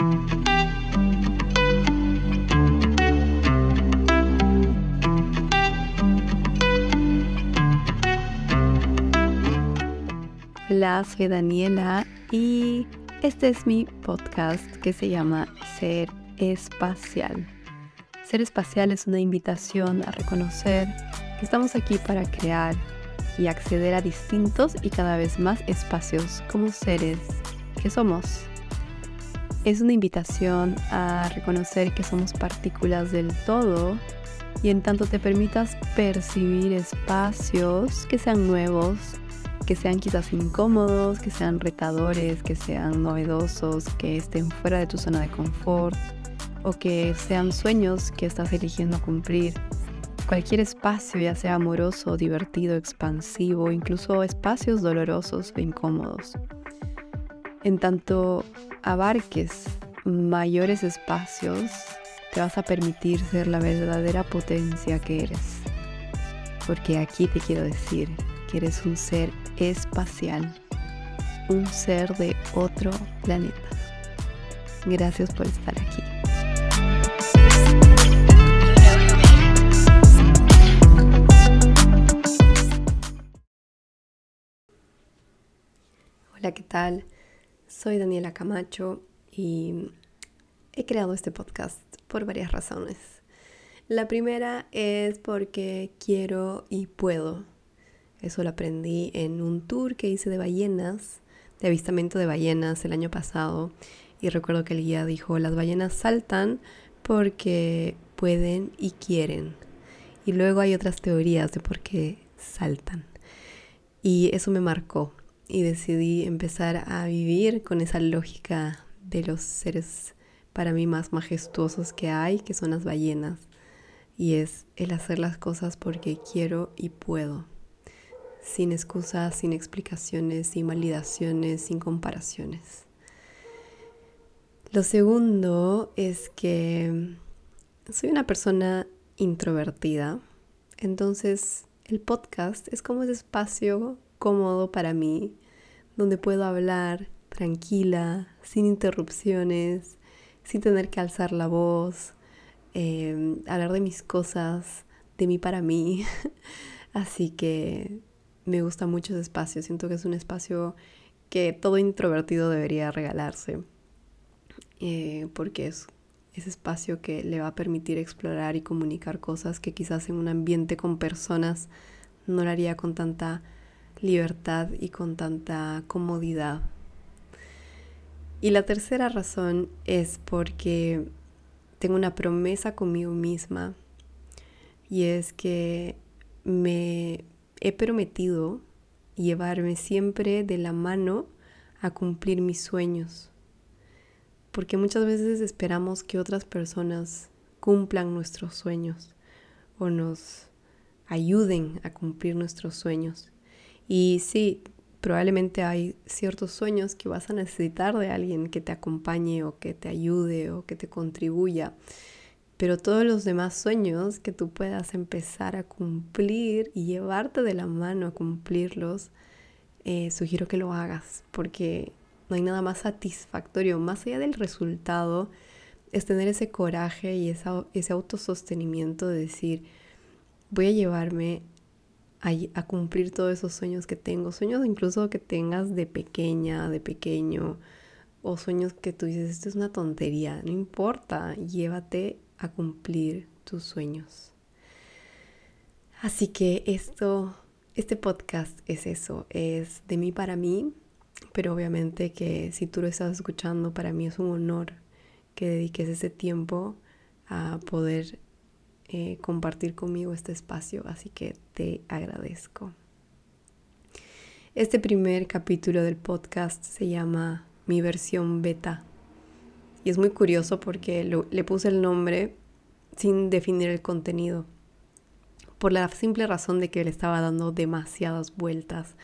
Hola, soy Daniela y este es mi podcast que se llama Ser Espacial. Ser espacial es una invitación a reconocer que estamos aquí para crear y acceder a distintos y cada vez más espacios como seres que somos. Es una invitación a reconocer que somos partículas del todo y en tanto te permitas percibir espacios que sean nuevos, que sean quizás incómodos, que sean retadores, que sean novedosos, que estén fuera de tu zona de confort o que sean sueños que estás eligiendo cumplir. Cualquier espacio, ya sea amoroso, divertido, expansivo, incluso espacios dolorosos o incómodos. En tanto abarques mayores espacios, te vas a permitir ser la verdadera potencia que eres. Porque aquí te quiero decir que eres un ser espacial, un ser de otro planeta. Gracias por estar aquí. Hola, ¿qué tal? Soy Daniela Camacho y he creado este podcast por varias razones. La primera es porque quiero y puedo. Eso lo aprendí en un tour que hice de ballenas, de avistamiento de ballenas el año pasado. Y recuerdo que el guía dijo, las ballenas saltan porque pueden y quieren. Y luego hay otras teorías de por qué saltan. Y eso me marcó y decidí empezar a vivir con esa lógica de los seres para mí más majestuosos que hay, que son las ballenas. Y es el hacer las cosas porque quiero y puedo. Sin excusas, sin explicaciones, sin validaciones, sin comparaciones. Lo segundo es que soy una persona introvertida. Entonces el podcast es como ese espacio cómodo para mí donde puedo hablar tranquila, sin interrupciones, sin tener que alzar la voz, em, hablar de mis cosas, de mí para mí. Así que me gusta mucho ese espacio, siento que es un espacio que todo introvertido debería regalarse, eh, porque es ese espacio que le va a permitir explorar y comunicar cosas que quizás en un ambiente con personas no lo haría con tanta libertad y con tanta comodidad. Y la tercera razón es porque tengo una promesa conmigo misma y es que me he prometido llevarme siempre de la mano a cumplir mis sueños. Porque muchas veces esperamos que otras personas cumplan nuestros sueños o nos ayuden a cumplir nuestros sueños. Y sí, probablemente hay ciertos sueños que vas a necesitar de alguien que te acompañe o que te ayude o que te contribuya. Pero todos los demás sueños que tú puedas empezar a cumplir y llevarte de la mano a cumplirlos, eh, sugiero que lo hagas porque no hay nada más satisfactorio, más allá del resultado, es tener ese coraje y ese autosostenimiento de decir, voy a llevarme a, cumplir todos esos sueños que tengo, sueños incluso que tengas de pequeña, de pequeño, o sueños que tú dices, esto es una tontería, no importa, llévate a cumplir tus sueños. Así que esto, este podcast es eso, es de mí para mí, pero obviamente que si tú lo estás escuchando, para mí es un honor que dediques ese tiempo a poder eh, compartir conmigo este espacio, así que te agradezco. Este primer capítulo del podcast se llama Mi versión beta y es muy curioso porque le puse el nombre sin definir el contenido, por la simple razón de que le estaba dando demasiadas vueltas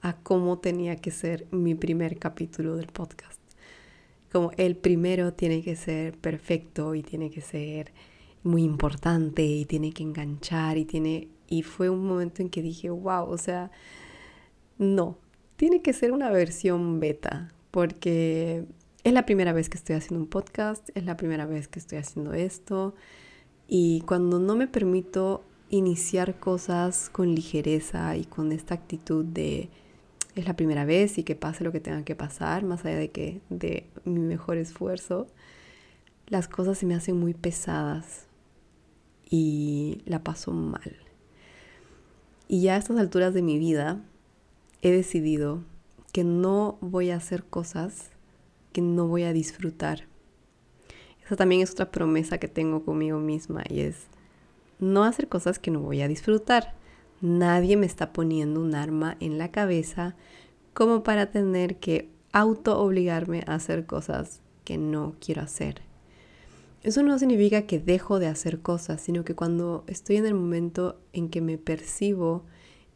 a cómo tenía que ser mi primer capítulo del podcast. Como el primero tiene que ser perfecto y tiene que ser muy importante y tiene que enganchar y tiene... Y fue un momento en que dije, wow, o sea, no, tiene que ser una versión beta, porque es la primera vez que estoy haciendo un podcast, es la primera vez que estoy haciendo esto y cuando no me permito iniciar cosas con ligereza y con esta actitud de es la primera vez y que pase lo que tenga que pasar, más allá de que de mi mejor esfuerzo, las cosas se me hacen muy pesadas y la paso mal. Y ya a estas alturas de mi vida he decidido que no voy a hacer cosas que no voy a disfrutar. Esa también es otra promesa que tengo conmigo misma y es no hacer cosas que no voy a disfrutar. Nadie me está poniendo un arma en la cabeza como para tener que auto obligarme a hacer cosas que no quiero hacer. Eso no significa que dejo de hacer cosas, sino que cuando estoy en el momento en que me percibo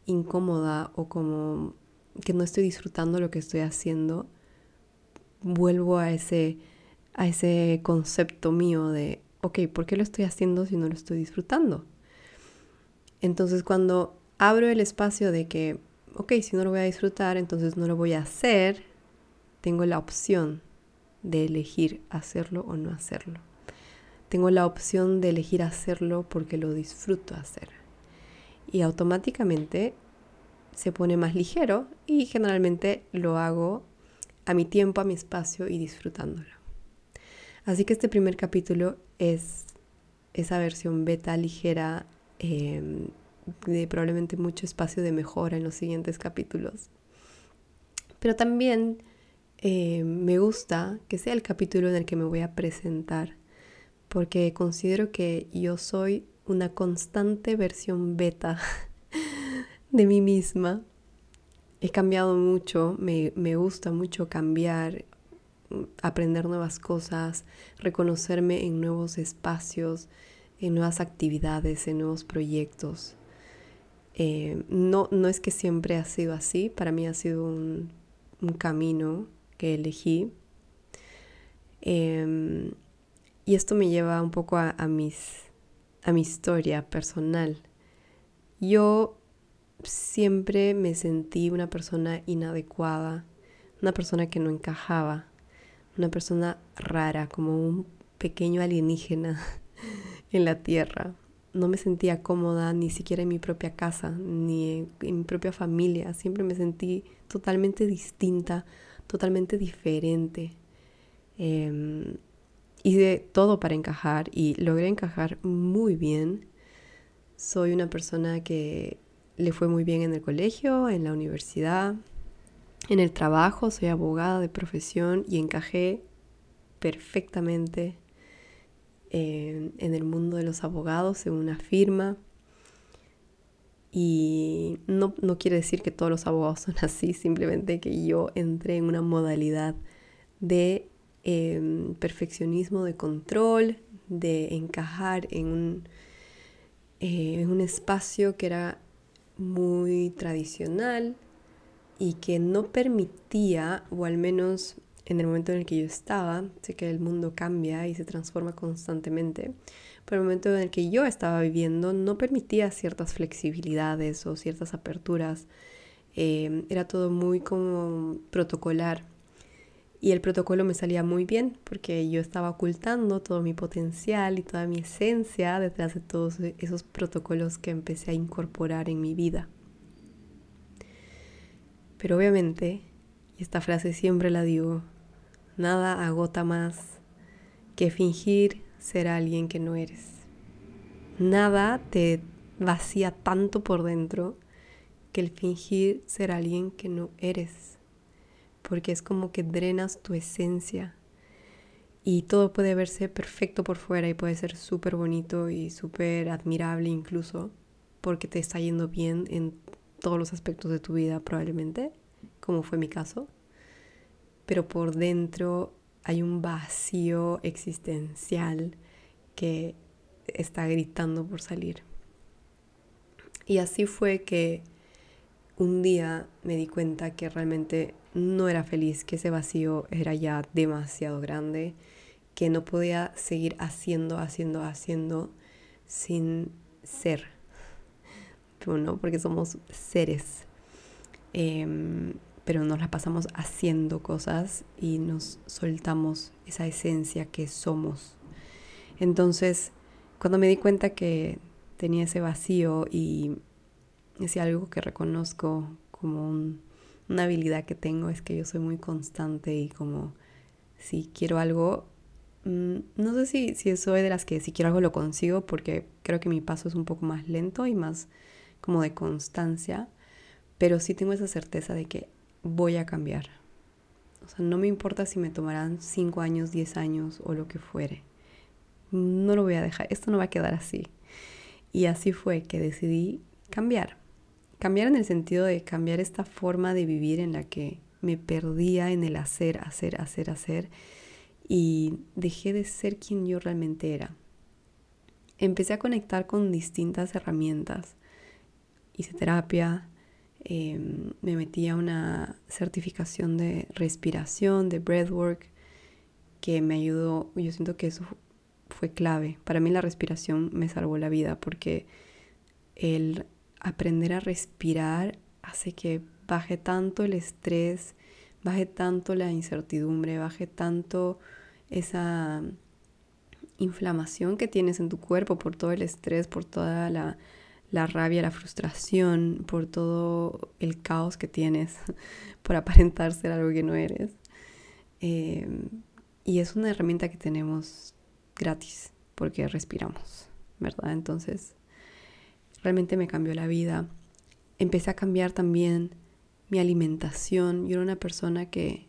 incómoda o como que no estoy disfrutando lo que estoy haciendo, vuelvo a ese, a ese concepto mío de, ok, ¿por qué lo estoy haciendo si no lo estoy disfrutando? Entonces cuando abro el espacio de que, ok, si no lo voy a disfrutar, entonces no lo voy a hacer, tengo la opción de elegir hacerlo o no hacerlo. Tengo la opción de elegir hacerlo porque lo disfruto hacer. Y automáticamente se pone más ligero y generalmente lo hago a mi tiempo, a mi espacio y disfrutándolo. Así que este primer capítulo es esa versión beta ligera em, de probablemente mucho espacio de mejora en los siguientes capítulos. Pero también em, me gusta que sea el capítulo en el que me voy a presentar, porque considero que yo soy una constante versión beta de mí misma. He cambiado mucho, me, me gusta mucho cambiar, aprender nuevas cosas, reconocerme en nuevos espacios, en nuevas actividades, en nuevos proyectos. Eh, no, no es que siempre ha sido así, para mí ha sido un, camino que elegí. Em, y esto me lleva un poco a, mis, a mi historia personal. Yo siempre me sentí una persona inadecuada, una persona que no encajaba una persona rara, como un pequeño alienígena en la Tierra. No me sentía cómoda ni siquiera en mi propia casa, ni en, mi propia familia. Siempre me sentí totalmente distinta, totalmente diferente. Eh, hice todo para encajar y logré encajar muy bien. Soy una persona que le fue muy bien en el colegio, en la universidad, en el trabajo, soy abogada de profesión y encajé perfectamente eh, en el mundo de los abogados, en una firma. Y no, quiere decir que todos los abogados son así, simplemente que yo entré en una modalidad de em, perfeccionismo, de control, de encajar en un, eh, un espacio que era muy tradicional, y que no permitía, o al menos en el momento en el que yo estaba, sé que el mundo cambia y se transforma constantemente, pero el momento en el que yo estaba viviendo no permitía ciertas flexibilidades o ciertas aperturas. Eh, era todo muy como protocolar. Y el protocolo me salía muy bien porque yo estaba ocultando todo mi potencial y toda mi esencia detrás de todos esos protocolos que empecé a incorporar en mi vida. Pero obviamente, y esta frase siempre la digo, nada agota más que fingir ser alguien que no eres. Nada te vacía tanto por dentro que el fingir ser alguien que no eres. Porque es como que drenas tu esencia. Y todo puede verse perfecto por fuera y puede ser súper bonito y súper admirable incluso porque te está yendo bien en todos los aspectos de tu vida probablemente, como fue mi caso, pero por dentro hay un vacío existencial que está gritando por salir. Y así fue que un día me di cuenta que realmente no era feliz, que ese vacío era ya demasiado grande, que no podía seguir haciendo, haciendo, haciendo sin ser, ¿no? Porque somos seres. Em, pero nos la pasamos haciendo cosas y nos soltamos esa esencia que somos. Entonces, cuando me di cuenta que tenía ese vacío y es algo que reconozco como una habilidad que tengo, es que yo soy muy constante y como si quiero algo, mm, no sé si, si soy de las que si quiero algo lo consigo porque creo que mi paso es un poco más lento y más como de constancia, pero sí tengo esa certeza de que voy a cambiar. O sea, no me importa si me tomarán 5 años, 10 años o lo que fuere. No lo voy a dejar, esto no va a quedar así. Y así fue que decidí cambiar. Cambiar en el sentido de cambiar esta forma de vivir en la que me perdía en el hacer, hacer, hacer, hacer y dejé de ser quien yo realmente era. Empecé a conectar con distintas herramientas. Hice terapia, Em, me metí a una certificación de respiración, de breathwork, que me ayudó, yo siento que eso fue clave. Para mí la respiración me salvó la vida porque el aprender a respirar hace que baje tanto el estrés, baje tanto la incertidumbre, baje tanto esa inflamación que tienes en tu cuerpo por todo el estrés, por toda la la rabia, la frustración, por todo el caos que tienes, por aparentar ser algo que no eres. Em, y es una herramienta que tenemos gratis porque respiramos, ¿verdad? Entonces, realmente me cambió la vida. Empecé a cambiar también mi alimentación. Yo era una persona que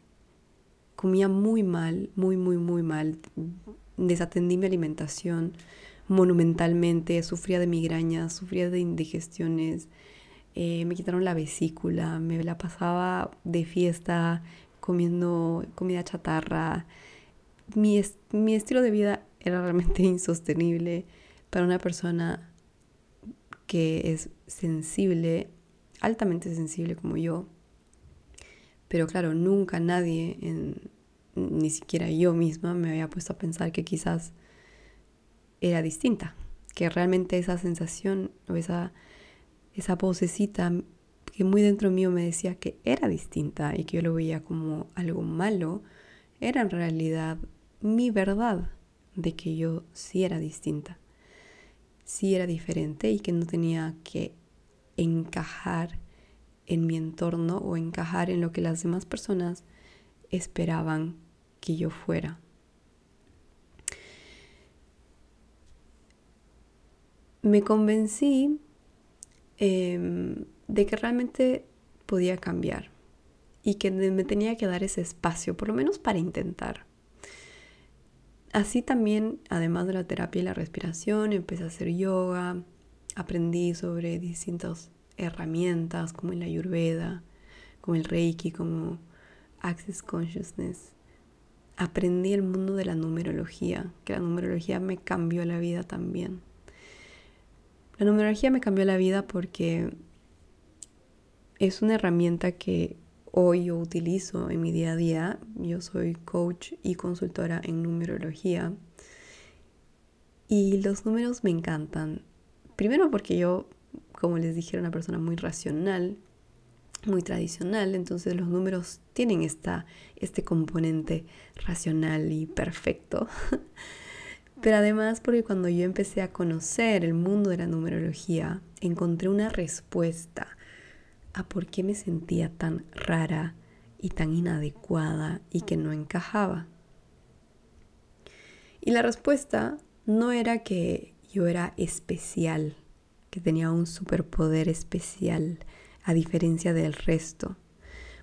comía muy mal, muy, muy, muy mal. Desatendí mi alimentación monumentalmente, sufría de migrañas, sufría de indigestiones, eh, me quitaron la vesícula, me la pasaba de fiesta comiendo comida chatarra. Mi, mi estilo de vida era realmente insostenible para una persona que es sensible, altamente sensible como yo. Pero claro, nunca nadie, ni siquiera yo misma, me había puesto a pensar que quizás era distinta, que realmente esa sensación o esa, esa vocecita que muy dentro mío me decía que era distinta y que yo lo veía como algo malo, era en realidad mi verdad de que yo sí era distinta, sí era diferente y que no tenía que encajar en mi entorno o encajar en lo que las demás personas esperaban que yo fuera. me convencí em, de que realmente podía cambiar y que me tenía que dar ese espacio, por lo menos para intentar. Así también, además de la terapia y la respiración, empecé a hacer yoga, aprendí sobre distintas herramientas como la ayurveda, como el reiki, como access consciousness. Aprendí el mundo de la numerología, que la numerología me cambió la vida también. La numerología me cambió la vida porque es una herramienta que hoy yo utilizo en mi día a día. Yo soy coach y consultora en numerología. Y los números me encantan. Primero porque yo, como les dije, era una persona muy racional, muy tradicional. Entonces los números tienen esta, este componente racional y perfecto. Pero además porque cuando yo empecé a conocer el mundo de la numerología, encontré una respuesta a por qué me sentía tan rara y tan inadecuada y que no encajaba. Y la respuesta no era que yo era especial, que tenía un superpoder especial, a diferencia del resto.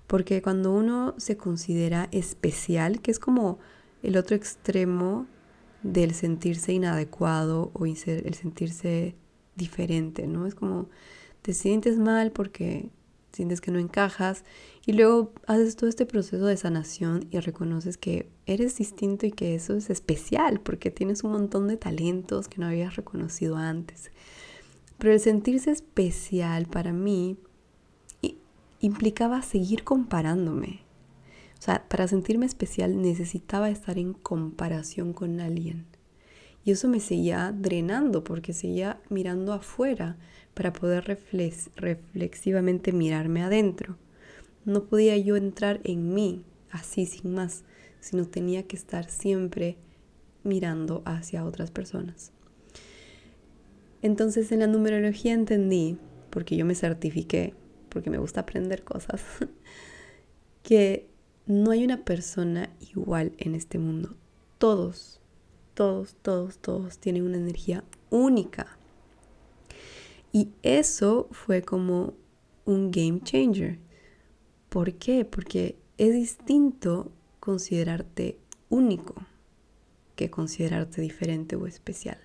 Porque cuando uno se considera especial, que es como el otro extremo del sentirse inadecuado o el sentirse diferente, ¿no? Es como te sientes mal porque sientes que no encajas y luego haces todo este proceso de sanación y reconoces que eres distinto y que eso es especial porque tienes un montón de talentos que no habías reconocido antes. Pero el sentirse especial para mí implicaba seguir comparándome, o sea, para sentirme especial necesitaba estar en comparación con alguien. Y eso me seguía drenando porque seguía mirando afuera para poder reflexivamente mirarme adentro. No podía yo entrar en mí así sin más, sino tenía que estar siempre mirando hacia otras personas. Entonces en la numerología entendí, porque yo me certifiqué, porque me gusta aprender cosas, que no hay una persona igual en este mundo. Todos, todos, todos, todos tienen una energía única. Y eso fue como un game changer. ¿Por qué? Porque es distinto considerarte único que considerarte diferente o especial.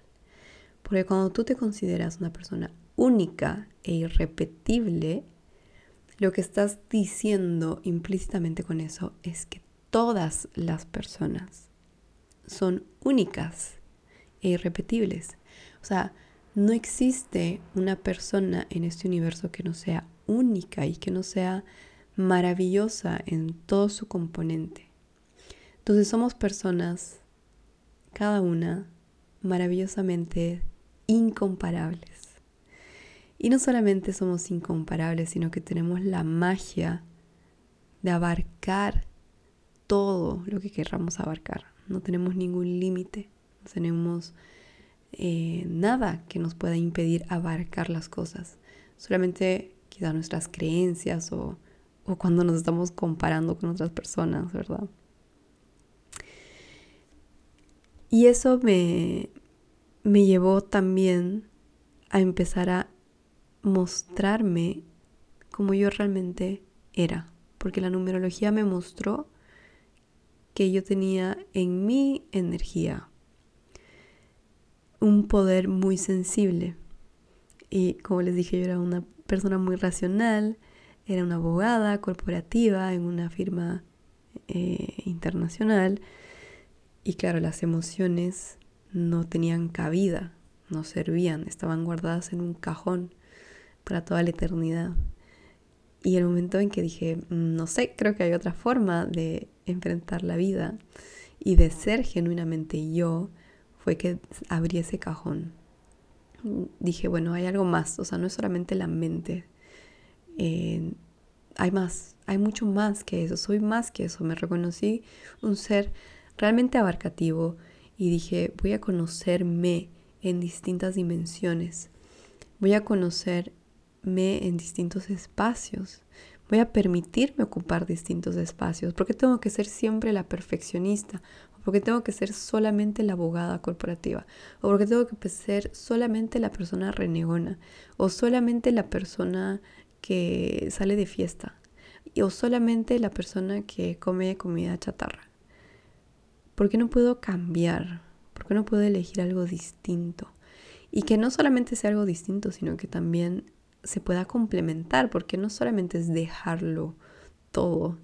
Porque cuando tú te consideras una persona única e irrepetible, lo que estás diciendo implícitamente con eso es que todas las personas son únicas e irrepetibles. O sea, no existe una persona en este universo que no sea única y que no sea maravillosa en todo su componente. Entonces somos personas, cada una, maravillosamente incomparables. Y no solamente somos incomparables, sino que tenemos la magia de abarcar todo lo que querramos abarcar. No tenemos ningún límite, no tenemos eh, nada que nos pueda impedir abarcar las cosas. Solamente quizá nuestras creencias o, o cuando nos estamos comparando con otras personas, ¿verdad? Y eso me, me llevó también a empezar a mostrarme como yo realmente era, porque la numerología me mostró que yo tenía en mi energía un poder muy sensible. Y como les dije, yo era una persona muy racional, era una abogada corporativa en una firma eh, internacional y claro, las emociones no tenían cabida, no servían, estaban guardadas en un cajón para toda la eternidad. Y el momento en que dije, mm, no sé, creo que hay otra forma de enfrentar la vida y de ser genuinamente yo, fue que abrí ese cajón. Dije, bueno, hay algo más, o sea, no es solamente la mente. Eh, hay más, hay mucho más que eso, soy más que eso. Me reconocí un ser realmente abarcativo y dije, voy a conocerme en distintas dimensiones. Voy a conocerme en distintos espacios. Voy a permitirme ocupar distintos espacios. porque tengo que ser siempre la perfeccionista? ¿O porque tengo que ser solamente la abogada corporativa? ¿O porque tengo que ser solamente la persona renegona? ¿O solamente la persona que sale de fiesta? ¿O solamente la persona que come comida chatarra? ¿Por qué no puedo cambiar? ¿Por qué no puedo elegir algo distinto? Y que no solamente sea algo distinto, sino que también se pueda complementar, porque no solamente es dejarlo todo,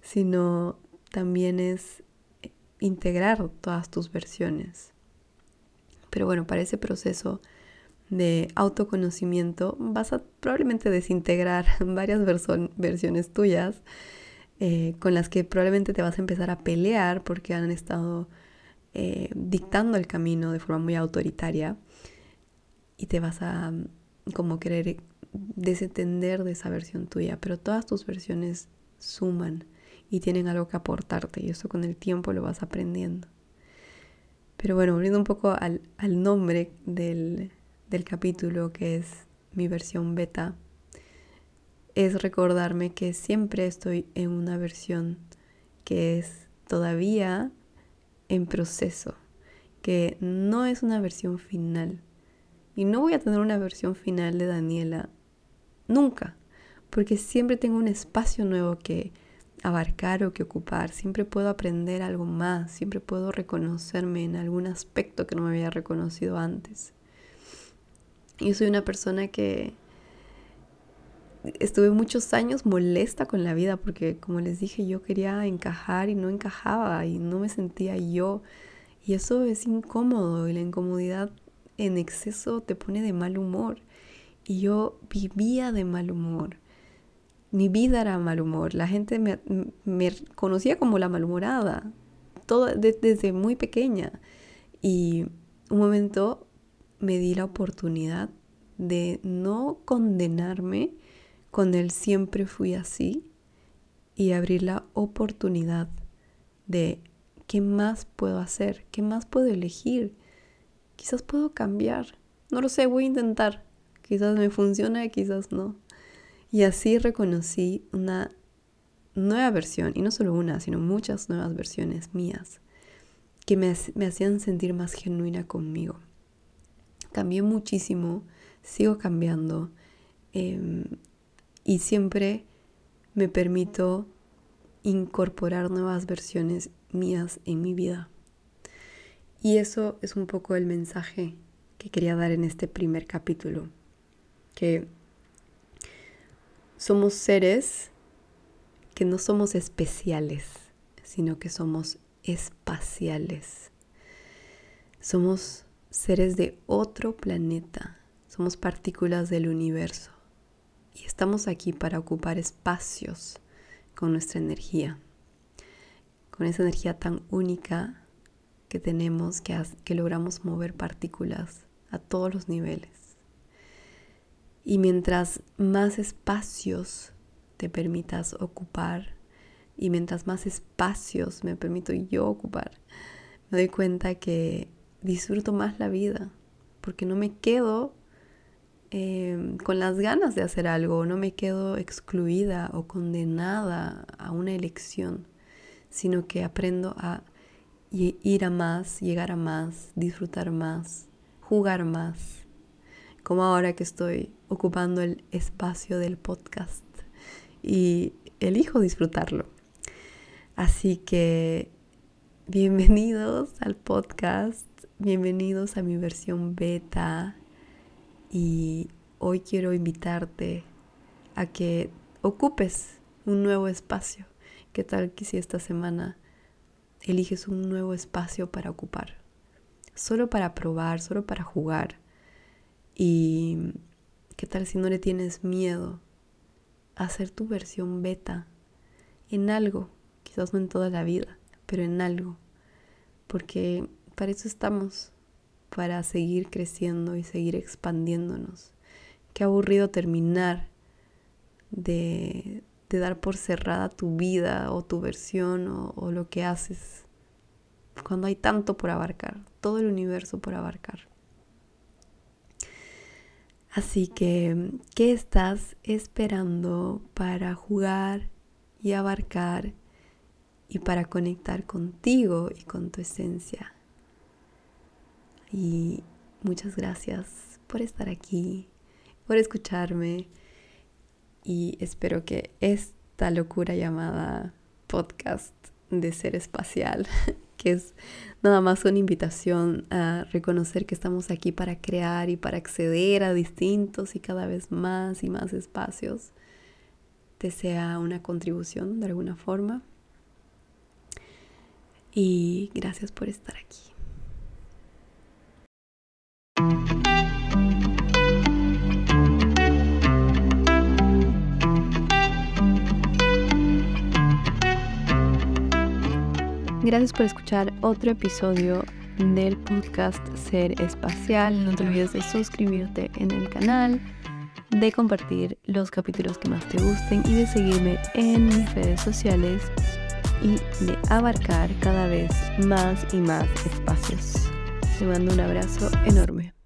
sino también es integrar todas tus versiones. Pero bueno, para ese proceso de autoconocimiento vas a probablemente desintegrar varias versiones tuyas eh, con las que probablemente te vas a empezar a pelear porque han estado eh, dictando el camino de forma muy autoritaria y te vas a mm, como querer desentender de esa versión tuya, pero todas tus versiones suman y tienen algo que aportarte y eso con el tiempo lo vas aprendiendo. Pero bueno, volviendo un poco al, al nombre del, del capítulo que es mi versión beta, es recordarme que siempre estoy en una versión que es todavía en proceso, que no es una versión final. Y no voy a tener una versión final de Daniela nunca, porque siempre tengo un espacio nuevo que abarcar o que ocupar, siempre puedo aprender algo más, siempre puedo reconocerme en algún aspecto que no me había reconocido antes. Yo soy una persona que estuve muchos años molesta con la vida porque, como les dije, yo quería encajar y no encajaba y no me sentía yo. Y eso es incómodo y la incomodidad en exceso te pone de mal humor. Y yo vivía de mal humor. Mi vida era mal humor. La gente me, conocía como la malhumorada, todo, desde muy pequeña. Y un momento me di la oportunidad de no condenarme con el siempre fui así y abrir la oportunidad de qué más puedo hacer, qué más puedo elegir. Quizás puedo cambiar. No lo sé, voy a intentar. Quizás me funcione, quizás no. Y así reconocí una nueva versión, y no solo una, sino muchas nuevas versiones mías, que me, hacían sentir más genuina conmigo. Cambié muchísimo, sigo cambiando, em, y siempre me permito incorporar nuevas versiones mías en mi vida. Y eso es un poco el mensaje que quería dar en este primer capítulo, que somos seres que no somos especiales, sino que somos espaciales. Somos seres de otro planeta, somos partículas del universo y estamos aquí para ocupar espacios con nuestra energía, con esa energía tan única que tenemos, que, que logramos mover partículas a todos los niveles. Y mientras más espacios te permitas ocupar y mientras más espacios me permito yo ocupar, me doy cuenta que disfruto más la vida, porque no me quedo Em, con las ganas de hacer algo, no me quedo excluida o condenada a una elección, sino que aprendo a ir a más, llegar a más, disfrutar más, jugar más, como ahora que estoy ocupando el espacio del podcast y elijo disfrutarlo. Así que bienvenidos al podcast, bienvenidos a mi versión beta y hoy quiero invitarte a que ocupes un nuevo espacio. ¿Qué tal que si esta semana eliges un nuevo espacio para ocupar? Solo para probar, solo para jugar. ¿Y qué tal si no le tienes miedo a hacer tu versión beta en algo? Quizás no en toda la vida, pero en algo. Porque para eso estamos para seguir creciendo y seguir expandiéndonos. Qué aburrido terminar de, dar por cerrada tu vida o tu versión o, o lo que haces cuando hay tanto por abarcar, todo el universo por abarcar. Así que, ¿qué estás esperando para jugar y abarcar y para conectar contigo y con tu esencia? Y muchas gracias por estar aquí, por escucharme y espero que esta locura llamada podcast de ser espacial, que es nada más una invitación a reconocer que estamos aquí para crear y para acceder a distintos y cada vez más y más espacios, te sea una contribución de alguna forma. Y gracias por estar aquí. Gracias por escuchar otro episodio del podcast Ser Espacial. No te olvides de suscribirte en el canal, de compartir los capítulos que más te gusten y de seguirme en mis redes sociales y de abarcar cada vez más y más espacios. Te mando un abrazo enorme.